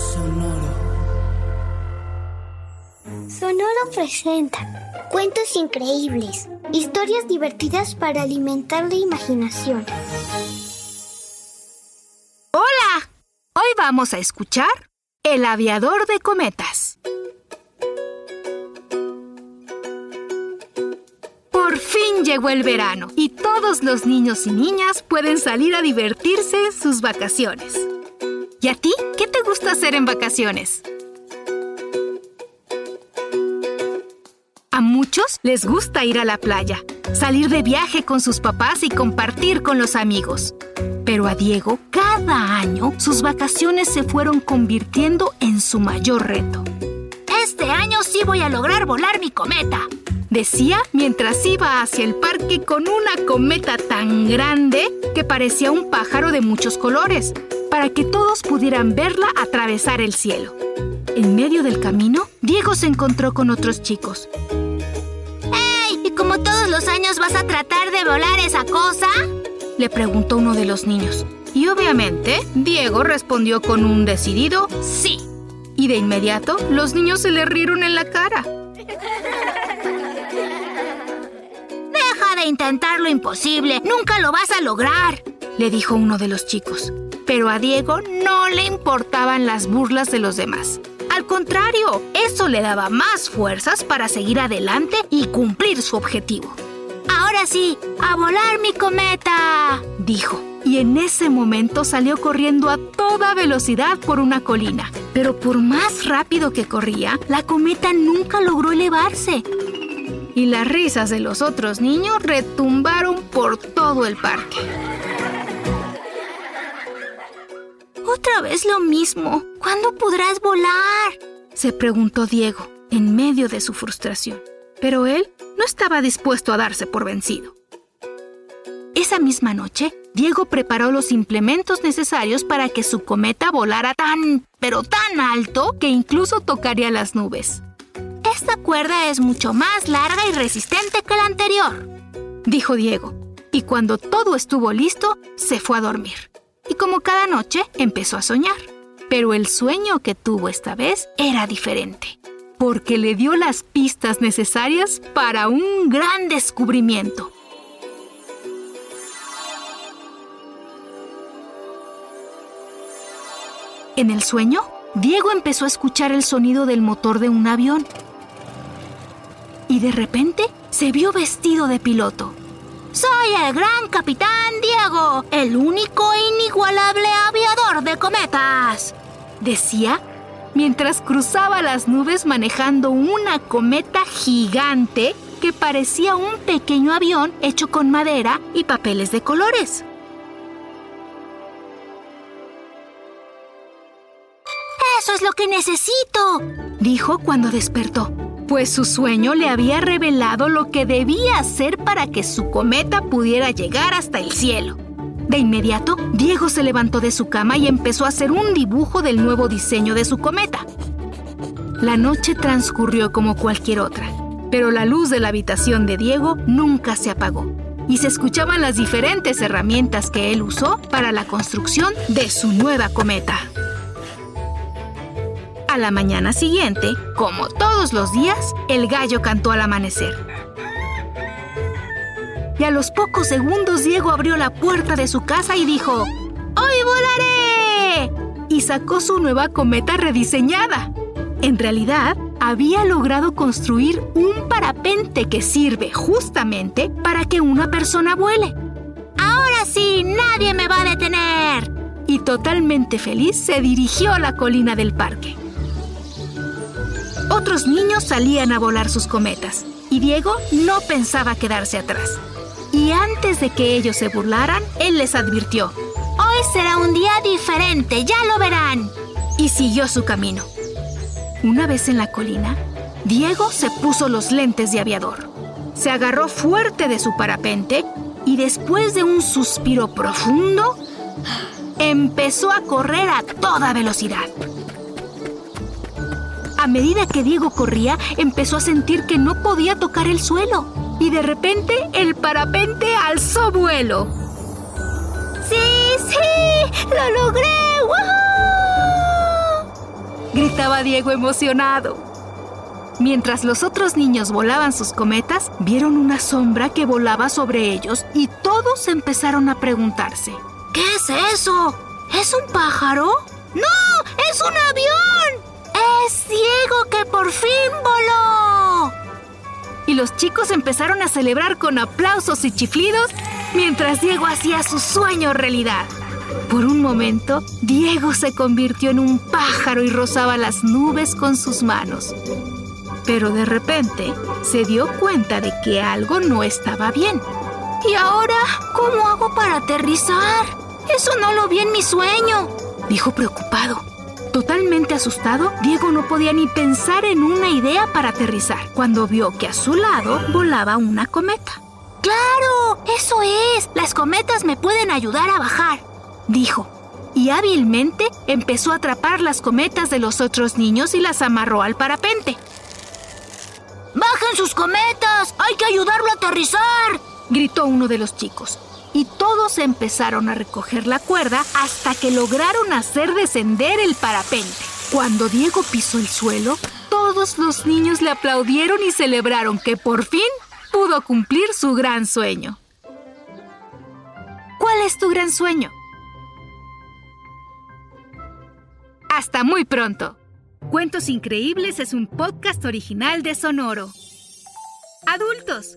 Sonoro. Sonoro presenta cuentos increíbles, historias divertidas para alimentar la imaginación. ¡Hola! Hoy vamos a escuchar El aviador de cometas. Por fin llegó el verano y todos los niños y niñas pueden salir a divertirse en sus vacaciones. ¿Y a ti hacer en vacaciones? A muchos les gusta ir a la playa, salir de viaje con sus papás y compartir con los amigos. Pero a Diego, cada año, sus vacaciones se fueron convirtiendo en su mayor reto. Este año sí voy a lograr volar mi cometa, decía mientras iba hacia el parque con una cometa tan grande que parecía un pájaro de muchos colores, para que todos pudieran verla atravesar el cielo. En medio del camino, Diego se encontró con otros chicos. ¡Ey! ¿Y como todos los años vas a tratar de volar esa cosa? Le preguntó uno de los niños. Y obviamente, Diego respondió con un decidido sí. Y de inmediato, los niños se le rieron en la cara. Deja de intentar lo imposible, nunca lo vas a lograr, le dijo uno de los chicos. Pero a Diego no le importaban las burlas de los demás. Al contrario, eso le daba más fuerzas para seguir adelante y cumplir su objetivo. Ahora sí, a volar mi cometa, dijo. Y en ese momento salió corriendo a toda velocidad por una colina. Pero por más rápido que corría, la cometa nunca logró elevarse. Y las risas de los otros niños retumbaron por todo el parque. Otra vez lo mismo. ¿Cuándo podrás volar? Se preguntó Diego, en medio de su frustración. Pero él no estaba dispuesto a darse por vencido. Esa misma noche, Diego preparó los implementos necesarios para que su cometa volara tan, pero tan alto que incluso tocaría las nubes. Esta cuerda es mucho más larga y resistente que la anterior, dijo Diego. Y cuando todo estuvo listo, se fue a dormir como cada noche empezó a soñar. Pero el sueño que tuvo esta vez era diferente, porque le dio las pistas necesarias para un gran descubrimiento. En el sueño, Diego empezó a escuchar el sonido del motor de un avión. Y de repente se vio vestido de piloto. Soy el gran capitán Diego, el único e inigualable aviador de cometas, decía mientras cruzaba las nubes manejando una cometa gigante que parecía un pequeño avión hecho con madera y papeles de colores. Eso es lo que necesito, dijo cuando despertó pues su sueño le había revelado lo que debía hacer para que su cometa pudiera llegar hasta el cielo. De inmediato, Diego se levantó de su cama y empezó a hacer un dibujo del nuevo diseño de su cometa. La noche transcurrió como cualquier otra, pero la luz de la habitación de Diego nunca se apagó y se escuchaban las diferentes herramientas que él usó para la construcción de su nueva cometa. A la mañana siguiente, como todos los días, el gallo cantó al amanecer. Y a los pocos segundos Diego abrió la puerta de su casa y dijo, ¡Hoy volaré! Y sacó su nueva cometa rediseñada. En realidad, había logrado construir un parapente que sirve justamente para que una persona vuele. Ahora sí, nadie me va a detener. Y totalmente feliz se dirigió a la colina del parque. Otros niños salían a volar sus cometas y Diego no pensaba quedarse atrás. Y antes de que ellos se burlaran, él les advirtió. Hoy será un día diferente, ya lo verán. Y siguió su camino. Una vez en la colina, Diego se puso los lentes de aviador. Se agarró fuerte de su parapente y después de un suspiro profundo, empezó a correr a toda velocidad. A medida que Diego corría, empezó a sentir que no podía tocar el suelo. Y de repente el parapente alzó vuelo. ¡Sí, sí! ¡Lo logré! Gritaba Diego emocionado. Mientras los otros niños volaban sus cometas, vieron una sombra que volaba sobre ellos y todos empezaron a preguntarse. ¿Qué es eso? ¿Es un pájaro? ¡No! ¡Es un avión! ¡Es que por fin voló! Y los chicos empezaron a celebrar con aplausos y chiflidos mientras Diego hacía su sueño realidad. Por un momento, Diego se convirtió en un pájaro y rozaba las nubes con sus manos. Pero de repente se dio cuenta de que algo no estaba bien. ¿Y ahora cómo hago para aterrizar? Eso no lo vi en mi sueño, dijo preocupado. Totalmente asustado, Diego no podía ni pensar en una idea para aterrizar cuando vio que a su lado volaba una cometa. ¡Claro! Eso es. Las cometas me pueden ayudar a bajar, dijo. Y hábilmente empezó a atrapar las cometas de los otros niños y las amarró al parapente. ¡Bajen sus cometas! ¡Hay que ayudarlo a aterrizar! gritó uno de los chicos. Empezaron a recoger la cuerda hasta que lograron hacer descender el parapente. Cuando Diego pisó el suelo, todos los niños le aplaudieron y celebraron que por fin pudo cumplir su gran sueño. ¿Cuál es tu gran sueño? Hasta muy pronto. Cuentos Increíbles es un podcast original de Sonoro. Adultos,